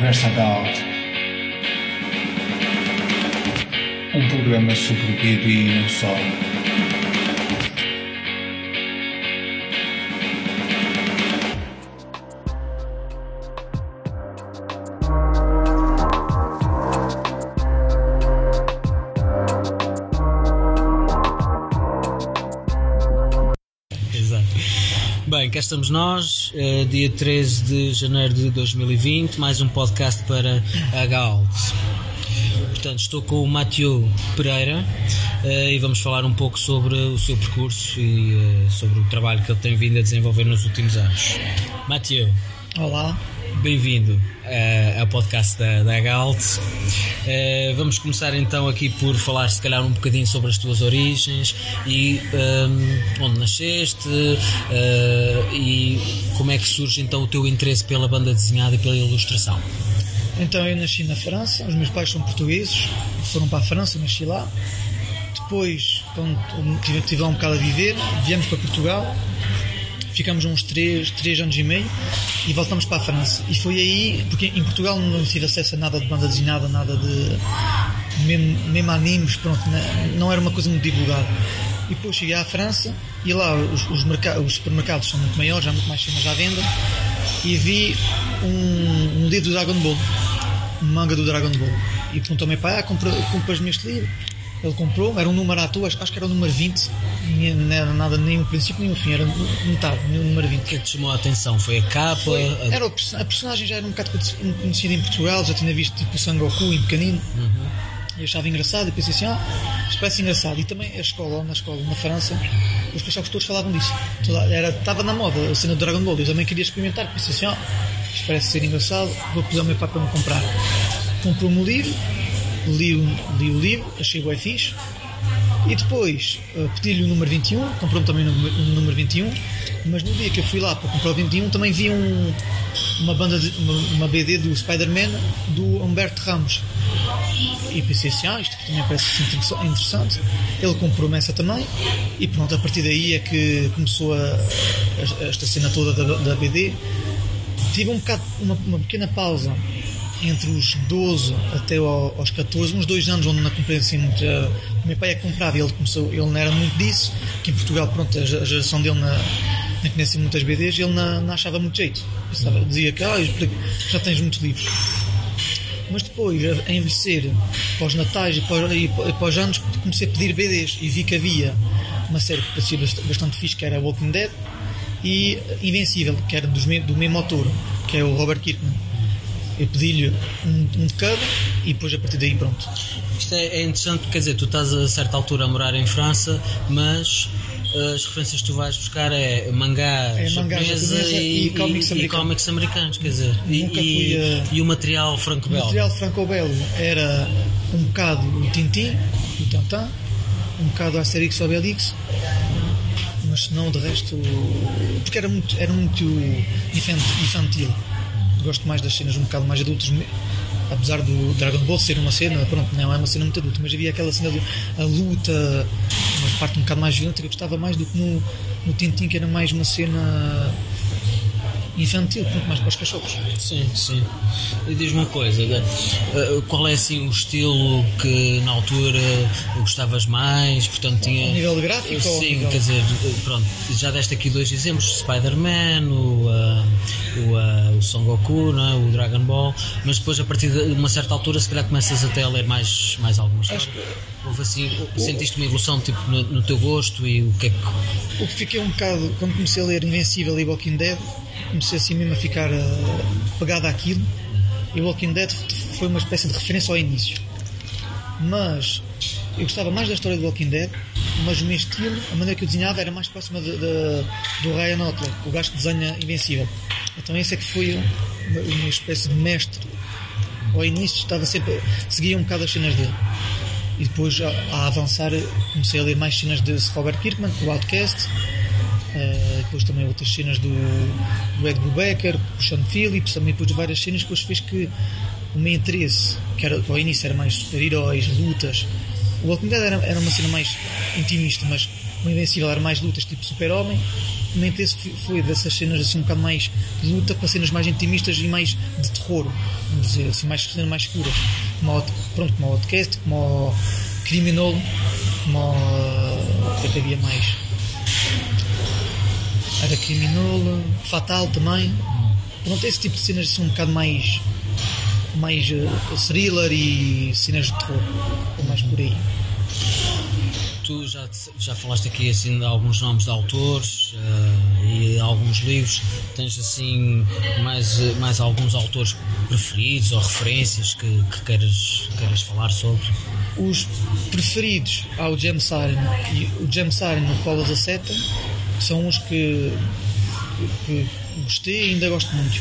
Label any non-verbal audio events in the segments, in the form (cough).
Conversa Galt. Um programa sobre o e não só. Cá estamos nós, eh, dia 13 de janeiro de 2020, mais um podcast para a Galt. Portanto, estou com o Mathieu Pereira eh, e vamos falar um pouco sobre o seu percurso e eh, sobre o trabalho que ele tem vindo a desenvolver nos últimos anos. Mathieu, Olá, bem-vindo eh, ao podcast da, da Galt. Eh, vamos começar então aqui por falar, se calhar, um bocadinho sobre as tuas origens e ehm, onde nasceste eh, e como é que surge então o teu interesse pela banda desenhada e pela ilustração. então eu nasci na França, os meus pais são portugueses, foram para a França, nasci lá. Depois, quando tive, tive lá um bocado a viver, viemos para Portugal, ficamos uns 3, três anos e meio e voltamos para a França. E foi aí, porque em Portugal não tive acesso a nada de banda desenhada, nada de. mesmo, mesmo animes, pronto, né, não era uma coisa muito divulgada. E depois cheguei à França e lá os, os, os supermercados são muito maiores, há muito mais cenas à venda e vi um, um livro do Dragon Ball, um manga do Dragon Ball. E perguntou ao meu pai: Ah, compra- compras-me este livro? Ele comprou, era um número à toa, acho que era o número 20, nem- não era nada, nem o princípio nem o fim, era metade, o número 20. O que é que te chamou a atenção? Foi a capa? a- Era o a personagem já era um bocado conheci- conhecida em Portugal, já tinha visto tipo o Sangoku em pequenino. E achava engraçado e pensei assim, ah, isto parece engraçado. E também a escola, na escola, na França, os cachorros todos falavam disso. Toda, era, estava na moda a cena do Dragon Ball. Eu também queria experimentar, pensei assim, ah, isto parece ser engraçado, vou pedir ao meu pai para me comprar. Comprou-me o livro, li, o- li o livro, achei bem fixe. E depois eh, pedi-lhe o número 21, comprou-me também o número, o número 21, mas no dia que eu fui lá para comprar o 21 também vi um, uma banda, de, uma, uma BD do Spider-Man do Humberto Ramos. E pensei assim, ah, isto também parece assim interessa- interessante. Ele comprou-me essa também e pronto, a partir daí é que começou a, a- esta cena toda da, da BD. Tive um bocado, uma, uma pequena pausa entre os 12 até ao- aos 14, uns dois anos onde não comprei assim muito. eh, O meu pai é que comprava e ele, começou, ele não era muito disso, que em Portugal, pronto, a ge- a geração dele na, não conhecia muitas BDs ele não, não achava muito jeito. Pensava, dizia que ah, já tens muitos livros. Mas depois, a envelhecer, os natais e para, e os anos, comecei a pedir BDs e vi que havia uma série que parecia bast- bastante fixe, que era Walking Dead, e Invencível, que era do mesmo autor, que é o Robert Kirkman. Eu pedi-lhe um, um de cada e depois a partir daí pronto. Isto é, é interessante, quer dizer, tu estás a certa altura a morar em França, mas eh, as referências que tu vais buscar é mangá, É mangá japonesa e, e cómics e americanos. cómics americanos, quer dizer, e, Nunca e- fui a- e o material O franco-belga. material franco-belo era um bocado o Tintin, o Tantan, um bocado a Asterix ou Obelix, mas não de resto. porque era muito, era muito infan- infantil. Gosto mais das cenas um bocado mais adultas, apesar do Dragon Ball ser uma cena, pronto, não é uma cena muito adulta, mas havia aquela cena de luta, uma parte um bocado mais violenta que eu gostava mais do que no, no Tintin, que era mais uma cena infantil, pronto, mais para os cachorros. Sim, sim. E diz-me uma coisa, eh, qual é assim o estilo que na altura gostavas mais? Portanto, tinha. A nível de gráfico Sim, nível- quer dizer, pronto, já deste aqui dois exemplos: Spider-Man, o, ah, o, o Son Goku, não é? o Dragon Ball, mas depois a partir de uma certa altura, se calhar começas até a ler mais, mais algumas Acho histórias. Houve assim, sentiste uma evolução tipo, no, no teu gosto e o que é que. O que fiquei um bocado, quando comecei a ler Invencível e Walking Dead, comecei assim mesmo a ficar ah, pegado àquilo. E Walking Dead foi uma espécie de referência ao início. Mas eu gostava mais da história do Walking Dead, mas o meu estilo, a maneira que eu desenhava era mais próxima de- de- do Ryan Otler, o gajo que desenha Invencível. Então esse é que foi uma, uma espécie de mestre. Ao início estava sempre, seguia um bocado as cenas dele. E depois, a, a avançar, comecei a ler mais cenas de Robert Kirkman, o Outcast, eh, depois também outras cenas do, do Ed Brubaker, o Sean Phillips, também depois de várias cenas, depois fez que o meu interesse, que era, ao início era mais super-heróis, lutas, o Walking Dead era, era uma cena mais intimista, mas O Invencível era mais lutas tipo Super-Homem. O Mente esse foi- dessas cenas assim um bocado mais de luta para cenas mais intimistas e mais de terror, vamos dizer assim, mais cenas mais escuras. Como o, pronto, como o Outcast, como o Criminal, como o. Que é que havia mais? Era Criminal, Fatal também. Pronto, esse tipo de cenas assim um bocado mais. mais eh, thriller e cenas de terror. É mais por aí. Tu já, já falaste aqui assim de alguns nomes de autores eh, e alguns livros. Tens assim mais, eh, mais alguns autores preferidos ou referências que, que queiras, queiras falar sobre? Os preferidos há o James Harden e o James Harden e o Paulo Zaceta, que são uns que, que, que gostei e ainda gosto muito.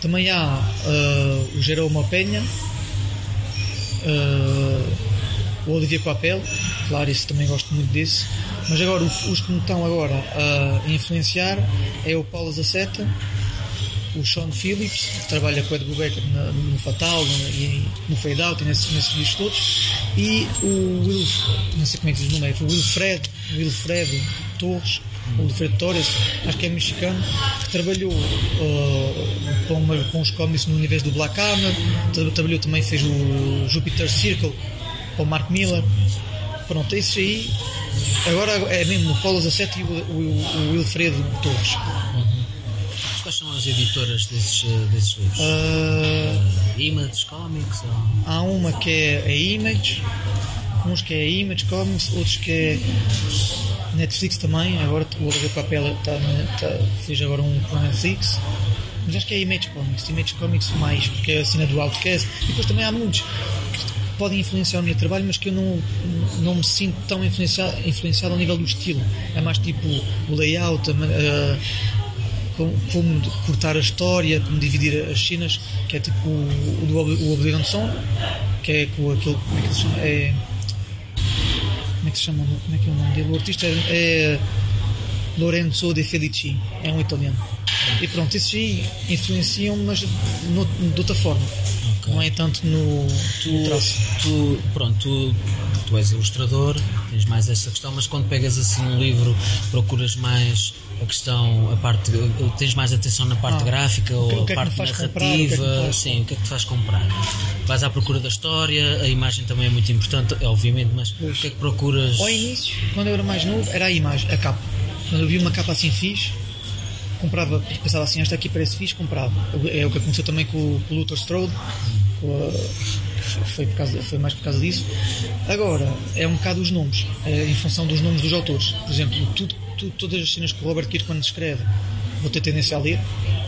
Também há ah, o Jerome Penha, ah, o Olivier Coapel, claro, isso também gosto muito desse. Mas agora os que me estão agora a influenciar é o Paulo Zaceta, o Sean Phillips, que trabalha com o Ed na- no Fatal no, e no Fade Out e nesses, nesses livros todos, e o Will, não sei como é que diz o nome, é o Wilfred, Wilfred Torres, ou Wilfred Torres, acho que é mexicano, que trabalhou uh, com, uma- com os cómics no universo do Black Hammer, tra- trabalhou também, fez o Jupiter Circle com o Mark Miller. Pronto, esses aí. Agora é mesmo o Paulo Zacete e o, o, o Wilfredo Torres. Quais são as editoras desses, eh, desses livros? Uh, Image Comics? Ou... Há uma que é a Image, uns que é a Image Comics, outros que é Netflix também. Agora o Oliver Papel tá, na- tá, fez agora um com Netflix. Mas acho que é Image Comics, Image Comics mais, porque é a cena do Outcast. E depois também há muitos que podem influenciar o meu trabalho, mas que eu não, não me sinto tão influenciado, influenciado ao nível do estilo. É mais tipo o layout, a, a- como, como cortar a história, como dividir as cenas, que é tipo o, o do Song, que é com aquele. Como é que se chama? É, como é que se chama? Como é que é o nome dele? O artista é, é Lorenzo De Felici, é um italiano. E pronto, esses aí influenciam, mas no, de outra forma. Não é tanto no, traço. Tu, pronto, tu, tu és ilustrador, tens mais essa questão, mas quando pegas assim um livro, procuras mais a questão, a parte, tens mais atenção na parte Ah, gráfica que- ou que a é que parte comprar, que é narrativa? faz- Sim, o que é que te faz comprar? Vais à procura da história, a imagem também é muito importante, obviamente, mas Pois. o que é que procuras? Ao início, quando eu era mais novo, era a imagem, a capa. Quando eu vi uma capa assim fixe, comprava, pensava assim, esta aqui parece fixe, comprava. É o que aconteceu também com, o- com o Luther Strode, foi, por causa, foi mais por causa disso. Agora, é um bocado os nomes, é em função dos nomes dos autores. Por exemplo, tudo, tudo- todas as cenas que o Robert Kirkman escreve, vou ter tendência a ler,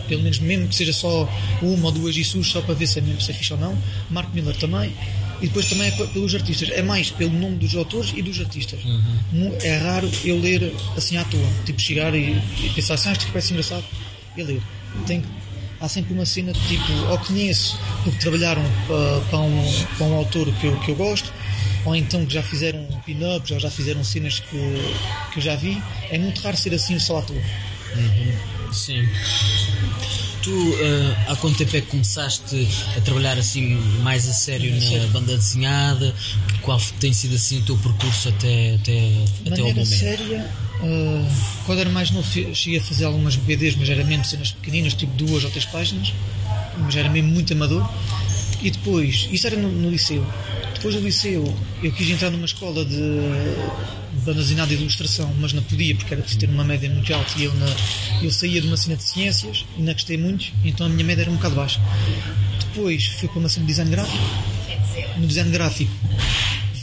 pelo menos mesmo que seja só uma ou duas issues, só para ver se é mesmo se é fixe ou não. Mark Miller também. E depois também é pe- pelos artistas. É mais pelo nome dos autores e dos artistas. Mu- É raro eu ler assim à toa. Tipo, chegar e, e pensar assim, ah, isto parece engraçado. E ler. Tem que- há sempre uma cena de tipo, ou conheço porque trabalharam para, para, um, para um autor que eu, que eu gosto, ou então que já fizeram pin-ups, ou já fizeram cenas que, que eu já vi. É muito raro ser assim só à toa. Sim. Tu, eh, há quanto tempo é que começaste a trabalhar assim mais a sério na sério. banda desenhada? Qual tem sido assim o teu percurso até, até, De até o maneira momento? séria, ah, quando era mais novo, cheguei a fazer algumas BDs, mas era mesmo cenas pequeninas, tipo duas ou três páginas, mas era mesmo muito amador. E depois, isso era no, no liceu. Depois do liceu, eu quis entrar numa escola de banda desenhada e de ilustração, mas não podia porque era preciso ter uma média muito alta e eu, na, eu saía de uma cena de ciências e não gostei muito, então a minha média era um bocado baixa. Depois fui para uma cena de design gráfico. No design gráfico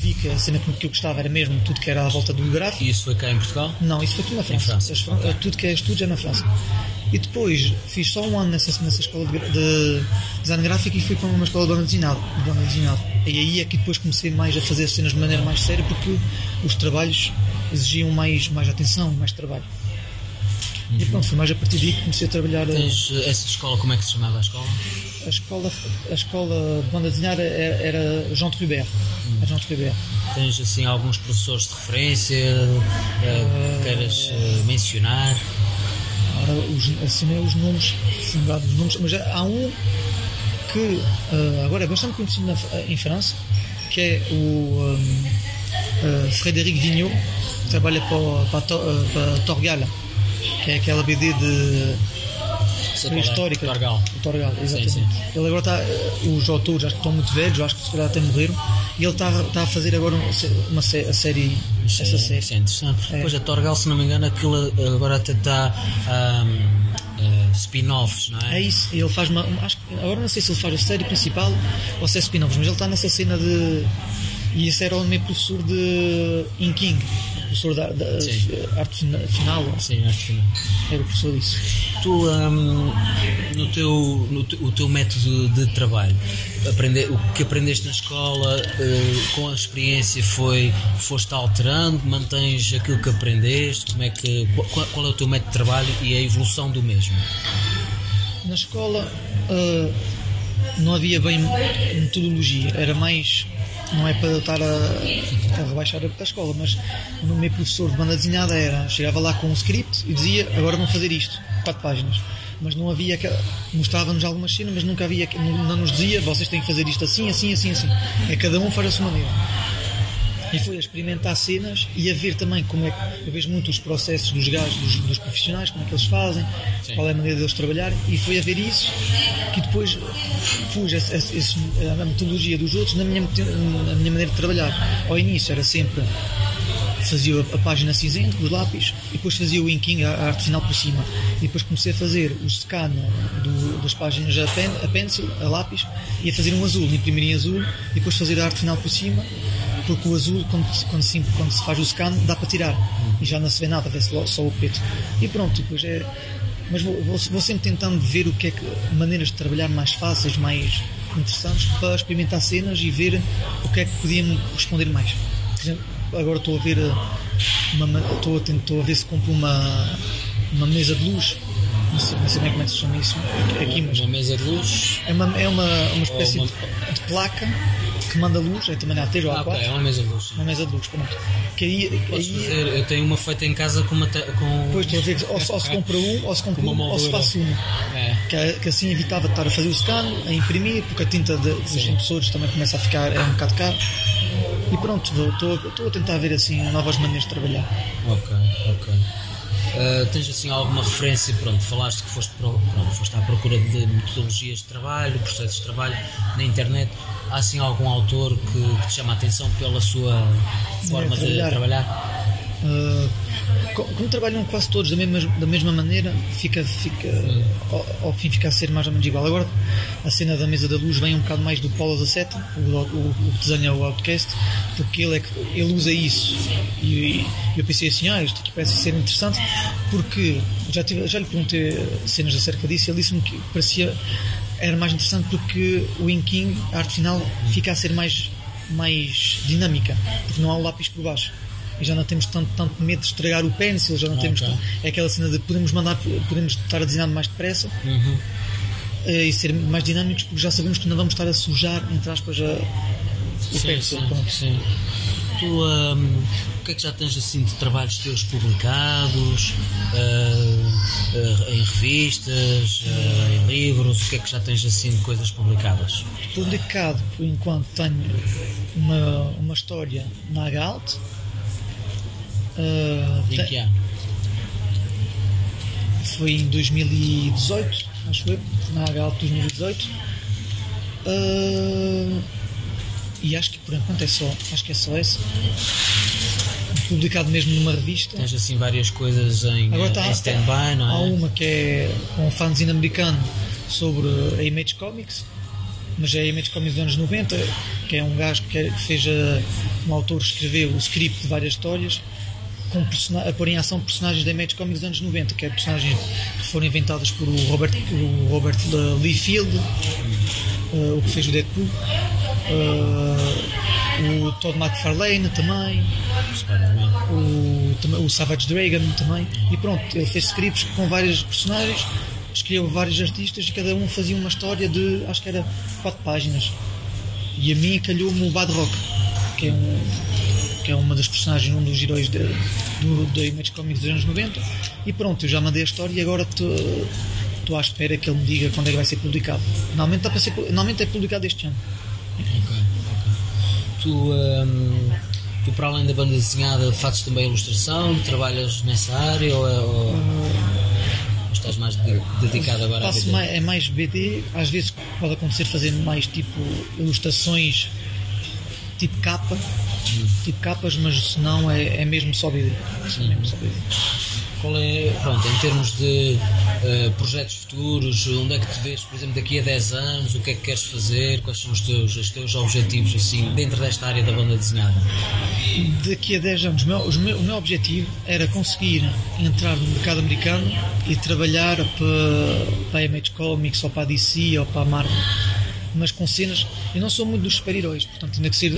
vi que a cena que eu gostava era mesmo tudo que era à volta do gráfico. E isso foi cá em Portugal? Não, isso foi tudo na França. França. Tudo que é estudos é na França. E depois fiz só um ano nessa, nessa escola de, de design gráfico e fui para uma escola de banda desenhada. De banda desenhada. E aí é que depois comecei mais a fazer as cenas de maneira mais séria porque os trabalhos exigiam mais, mais atenção, mais trabalho. E pronto, foi mais a partir daí que comecei a trabalhar. eh, Tens eh, essa escola, como é que se chamava a escola? A escola, a escola de banda desenhada era, era Jean Trubert. Era Jean Trubert. Tens assim alguns professores de referência eh, que queiras eh, mencionar? Ora, os, assinei os nomes, dos nomes, mas há um que ah, agora é bastante conhecido na- em França, que é o. uh, Frederic Vignot, que trabalha para, para, uh, para Torgal, que é aquela BD de É. histórica. Torgal. O Torgal, exatamente. sim. Ele agora está, os autores acho que estão muito velhos, acho que se calhar até morreram, e ele está, está a fazer agora um- uma, sé- a série, Isso essa é, série. isso é interessante. É. Pois a Torgal, se não me engano, aquilo agora até está ahm, ah, spin-offs, não é? É isso, ele faz uma. uma- acho agora não sei se ele faz a série principal ou se é spin-offs, mas ele está nessa cena de. E esse era o meu professor de Inking, professor da, da arte fina- final, Sim, acho que não. era o professor disso. Tu, ahm, no teu, no teu, o teu método de trabalho, aprender, o que aprendeste na escola, eh, com a experiência foi, foste alterando, mantens aquilo que aprendeste, como é que, qual, qual é o teu método de trabalho e a evolução do mesmo? Na escola ah, não havia bem metodologia, era mais. Não é para estar a, a rebaixar a, escola, mas o meu professor de banda desenhada era. Chegava lá com um script e dizia: agora vão fazer isto, quatro páginas. Mas não havia. Mostrava-nos algumas cenas, mas nunca havia. Não, não nos dizia: vocês têm que fazer isto assim, assim, assim, assim. É cada um faz a sua maneira. E foi a experimentar cenas e a ver também como é que eu vejo muito os processos dos gajos, dos, dos profissionais, como é que eles fazem, Sim. qual é a maneira deles trabalharem, e foi a ver isso que depois pus esse- esse- esse- a metodologia dos outros na minha, na minha maneira de trabalhar. Ao início era sempre fazia a, a página cinzenta com os lápis e depois fazia o inking, a, a arte final por cima. E depois comecei a fazer o scan do- das páginas a, pen, a pencil, a lápis, e a fazer um azul, imprimir em azul e depois fazer a arte final por cima, porque o azul, quando, se- quando, se, quando se faz o scan, dá para tirar e já não se vê nada, vê-se só o preto. E pronto, depois é. Mas vou, vou, vou sempre tentando ver o que é que maneiras de trabalhar mais fáceis, mais interessantes para experimentar cenas e ver o que é que podia me corresponder mais. Por exemplo, agora estou a ver eh, uma, ma- estou a, estou a ver se compro uma, uma mesa de luz. Não sei, não sei bem como é que se chama isso aqui, mas Uma mesa de luz? é uma, é uma, uma espécie uma- de, de placa que manda luz, é também a 3 ou Ah, a 4 ok, é uma mesa de luz. sim. uma mesa de luz, pronto. Que aí, Podes aí fazer, eu tenho uma feita em casa com uma. te- com... depois estou a ver que ou, ou se (laughs) compra um, ou se compra Com uma um, ou se moldura. faço um. É. Que, que assim evitava de estar a fazer o scan, a imprimir, porque a tinta de- dos impressores também começa a ficar, é um bocado caro. E pronto, estou a tentar ver assim novas maneiras de trabalhar. Ok, ok. Uh, tens assim alguma referência, pronto, falaste que foste, pro- pronto, foste à procura de metodologias de trabalho, processos de trabalho na internet. Há assim algum autor que, te chama a atenção pela sua forma de trabalhar. trabalhar? Uh, co- como trabalham quase todos da mesma, da mesma maneira, fica, fica ao, ao fim fica a ser mais ou menos igual. Agora a cena da mesa da luz vem um bocado mais do Paulo Zaceta, o, o, o que desenha o Outcast, porque ele, é que, ele usa isso. E, e eu pensei assim, ah, isto aqui parece ser interessante, porque já, tive, já lhe perguntei cenas acerca disso, ele disse-me que parecia era mais interessante porque o inking, a arte final, fica a ser mais, mais dinâmica, porque não há o lápis por baixo. E já não temos tanto, tanto medo de estragar o pencil, já não temos ok. tanto- é aquela cena de podemos mandar, podemos estar a desenhar mais depressa Uhum. eh, e ser mais dinâmicos porque já sabemos que não vamos estar a sujar, entre aspas, a, o Sim, pencil. sim, sim. Tu, um, o que é que já tens assim de trabalhos teus publicados uh, uh, em revistas, uh, em livros? O que é que já tens assim de coisas publicadas? Publicado, por enquanto, tenho uma, uma história na Galt. Eh, Em que ano? foi em 2018, acho eu, na Galt 2018. Eh, e acho que por enquanto é só, acho que é só esse. Publicado mesmo numa revista. Tens assim várias coisas em, Agora uh, tá, em stand-by, não é? Há uma que é um fanzine americano sobre a Image Comics, mas é a Image Comics dos anos 90, que é um gajo que, é- fez a, um autor que escreveu o script de várias histórias com a pôr em ação personagens da Image Comics dos anos 90, que é personagens que foram inventadas por o Robert, o Robert Lee Field, eh, o que fez o Deadpool, eh, o Todd McFarlane também, o, o Savage Dragon também. E pronto, ele fez scripts com vários personagens, escreveu vários artistas e cada um fazia uma história de acho que era quatro páginas. E a mim calhou-me o Bad Rock, que é, um, que é uma das personagens, um dos heróis de, do, da Image Comics dos anos 90. E pronto, eu já mandei a história e agora estou à espera que ele me diga quando é que vai ser publicado. Normalmente, está para ser, normalmente é publicado este ano. Ok, ok. Tu, hum, Tu, para além da banda desenhada, fazes também ilustração? Trabalhas nessa área ou, é- ou- ou estás mais de- dedicado agora Faço BD? mais, é mais BD, às vezes pode acontecer fazer mais tipo ilustrações tipo capa, tipo capas, mas se não é, é mesmo só BD. É mesmo só BD. Qual é, pronto, em termos de eh, projetos futuros, onde é que te vês, por exemplo, daqui a 10 anos, o que é que queres fazer, quais são os teus, os teus objetivos, assim, dentro desta área da banda desenhada? Daqui a 10 anos, o meu, os meu- o meu objetivo era conseguir entrar no mercado americano e trabalhar para, para a Image Comics ou para a DC ou para a Marvel. Mas com cenas. Eu não sou muito dos super-heróis, portanto, tinha que ser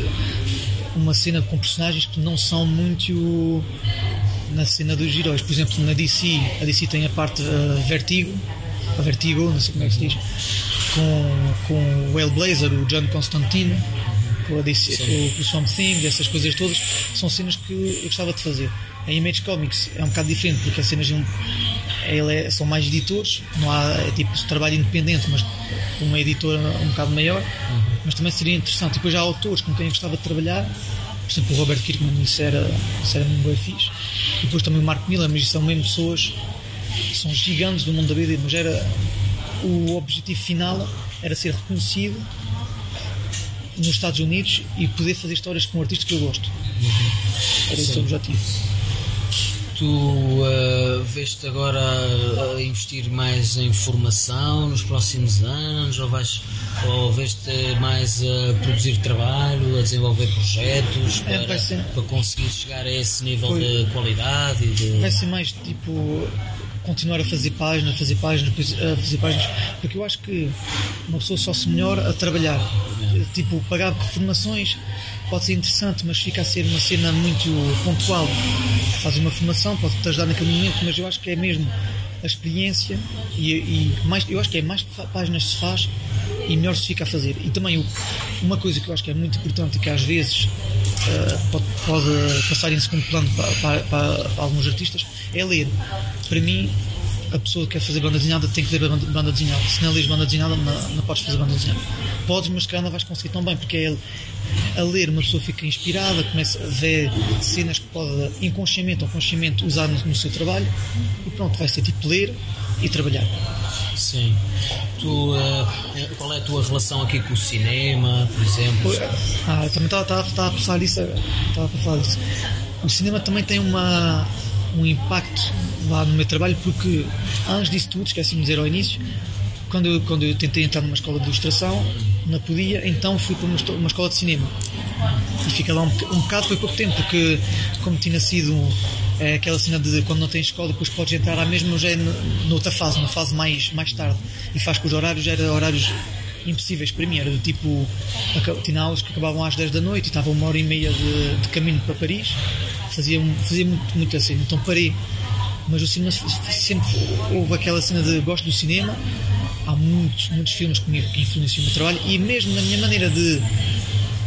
uma cena com personagens que não são muito na cena dos heróis. Por exemplo, na DC, a DC tem a parte eh, Vertigo, a Vertigo, não sei como é que se diz, com, com o Hellblazer, o John Constantine, com, a DC, com o Swamp Thing, essas coisas todas, são cenas que eu gostava de fazer. A Image Comics é um bocado diferente, porque as cenas de um- é- são mais editores, não há é tipo trabalho independente, mas uma editora um bocado maior, mas também seria interessante. E depois já há autores com quem eu gostava de trabalhar, por exemplo, o Robert Kirkman, isso era, isso era muito bem fixe. E depois também o Mark Miller, mas são mesmo pessoas são gigantes do mundo da BD, mas era o objetivo final era ser reconhecido nos Estados Unidos e poder fazer histórias com artistas que eu gosto. Era esse o objetivo. Tu uh, vês-te agora a, a investir mais em formação nos próximos anos ou, vais, ou vês-te mais a produzir trabalho, a desenvolver projetos É, para, ser. para conseguir chegar a esse nível Foi. de qualidade e de... Vai ser mais tipo continuar a fazer páginas, fazer páginas, fazer páginas, porque eu acho que uma pessoa só se melhora a trabalhar. Tipo, pagar por formações pode ser interessante, mas fica a ser uma cena muito pontual. Faz uma formação, pode-te ajudar naquele momento, mas eu acho que é mesmo a experiência e, e mais, eu acho que é mais páginas se faz e melhor se fica a fazer. E também uma coisa que eu acho que é muito importante que às vezes eh, pode, pode passar em segundo plano para- para- para alguns artistas é ler. Para mim, a pessoa que quer fazer banda desenhada tem que ler a banda, banda desenhada. Se não lês banda desenhada, não, não podes fazer banda desenhada. Podes, mas calhar não vais conseguir tão bem, porque é a ler uma pessoa fica inspirada, começa a ver cenas que pode, inconscientemente ou conscientemente, usar no, no seu trabalho e pronto, vai ser tipo ler e trabalhar. Sim. Tu, uh, qual é a tua relação aqui com o cinema, por exemplo? Ah, também estava, estava, estava a pensar nisso. Estava a falar disso. O cinema também tem uma, um impacto lá no meu trabalho, porque antes disso tudo, esqueci-me de dizer ao início, quando eu, quando eu tentei entrar numa escola de ilustração, não podia, então fui para uma, escola de cinema. E fica lá um, um bocado, foi pouco tempo, porque como tinha sido é, aquela cena de quando não tens escola, depois podes entrar à mesma, já é noutra fase, uma fase mais, mais tarde. E faz que os horários eram horários impossíveis para mim. Era do tipo, tinha aulas que acabavam às 10 da noite e estava uma hora e meia de, de caminho para Paris. Fazia, fazia muito, muito assim, então parei. Mas o cinema sempre houve aquela cena de gosto do cinema. Há muitos, muitos filmes que, me, que influenciam o meu trabalho e mesmo na minha maneira de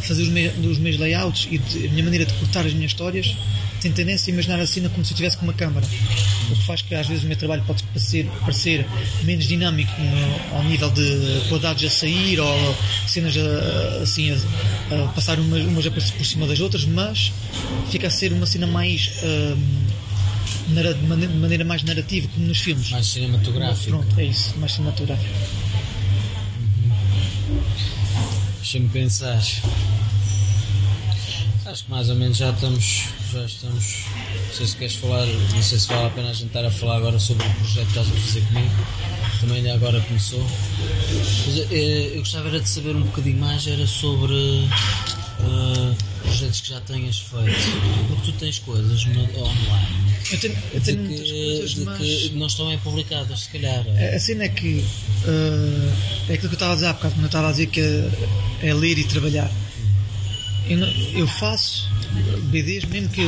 fazer os, me, os meus layouts e de- a minha maneira de cortar as minhas histórias tenho tendência a imaginar a cena como se eu estivesse com uma câmara o que faz que às vezes o meu trabalho pode parecer, parecer menos dinâmico no- ao nível de quadrados a sair ou cenas a, assim a, a passar umas, umas a por cima das outras mas fica a ser uma cena mais nara- de mane- de maneira mais narrativa como nos filmes Mais cinematográfico. pronto, é isso, mais cinematográfico Deixa-me pensar. Acho que mais ou menos já estamos. Já estamos. Não sei se queres falar. Não sei se vale a pena a gente estar a falar agora sobre o projeto que estás a fazer comigo. Também ainda agora começou. Mas, eh, eu gostava era de saber um bocadinho mais era sobre eh, projetos que já tenhas feito. Porque tu tens coisas online eu tenho, eu de tenho muitas coisas que, de mas que não estão bem publicadas, se calhar. A cena é que eh, é aquilo que eu estava a dizer há bocado, quando eu estava a dizer que é, é ler e trabalhar. Eu, não- eu faço BDs mesmo que,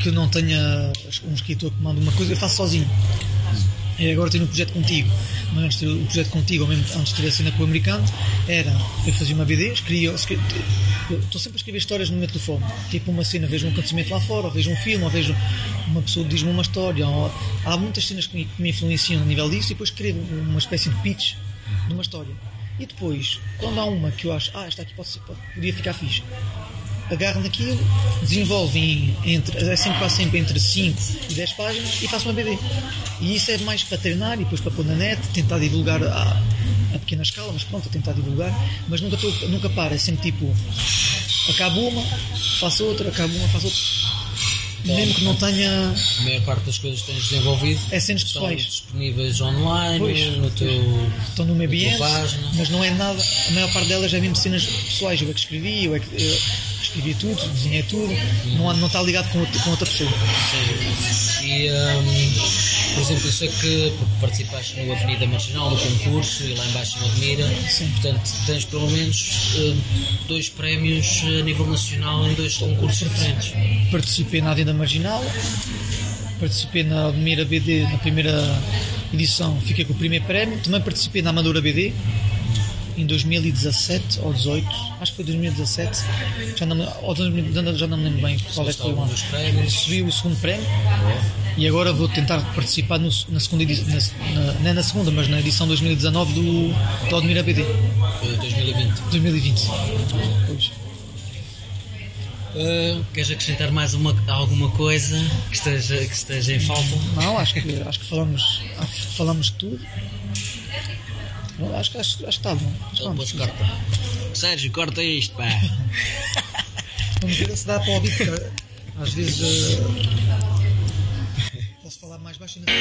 que eu não tenha um escritor que manda uma coisa, eu faço sozinho. E agora tenho um projeto contigo, mas antes o projeto contigo, ou mesmo antes de ter a cena com o americano, era eu fazia uma BD, escrevia, escre- eu estou sempre a escrever histórias no meu telefone, tipo uma cena, vejo um acontecimento lá fora, ou vejo um filme, ou vejo uma pessoa diz-me uma história, ou, há muitas cenas que me, que me influenciam a nível disso, e depois escrevo uma espécie de pitch de uma história. E depois, quando há uma que eu acho, ah, esta aqui pode ser, pode, podia ficar fixe, agarro naquilo, desenvolvo em, entre, é sempre, quase sempre entre 5 e 10 páginas e faço uma BD. E isso é mais para treinar e depois para pôr na net, tentar divulgar a, a pequena escala, mas pronto, a tentar divulgar. Mas nunca, nunca paro, é sempre tipo, acabo uma, faço outra, acabo uma, faço outra. Mesmo que não tenha. A maior parte das coisas que tens desenvolvido É cenas estão pessoais. disponíveis online, Pois. no teu. Estão no meu na tua ambiente, mas não é nada. A maior parte delas é mesmo cenas pessoais. Eu é que escrevi, eu é que eu escrevi tudo, desenhei tudo. Não, há- não está ligado com outra, com outra pessoa. Sim. E, hum, por exemplo, eu sei que participaste no Avenida Marginal do concurso e lá embaixo em Admira. Sim. Portanto, tens pelo menos eh, dois prémios a nível nacional em dois concursos diferentes. Participei na Avenida Marginal, participei na Admira BD na primeira edição, fiquei com o primeiro prémio. Também participei na Amadora BD em 2017 ou 18, acho que foi 2017, já não, me- ou 2019, já não me lembro bem qual é que foi o ano. Recebi o segundo prémio e agora vou tentar participar no- na segunda edição, na, na, não é na segunda, mas na edição 2019 do, do Admira BD, Foi 2020. 2020. Pois. Eh, queres acrescentar mais uma, alguma coisa que esteja, que esteja em falta? Não, acho que, acho que falamos, acho que falamos de tudo. Acho que acho, acho que está bom. Então, vamos, depois corta. Sérgio, corta isto, pá. (laughs) vamos ver se dá para ouvir, porque às vezes eh, posso falar mais baixo ainda.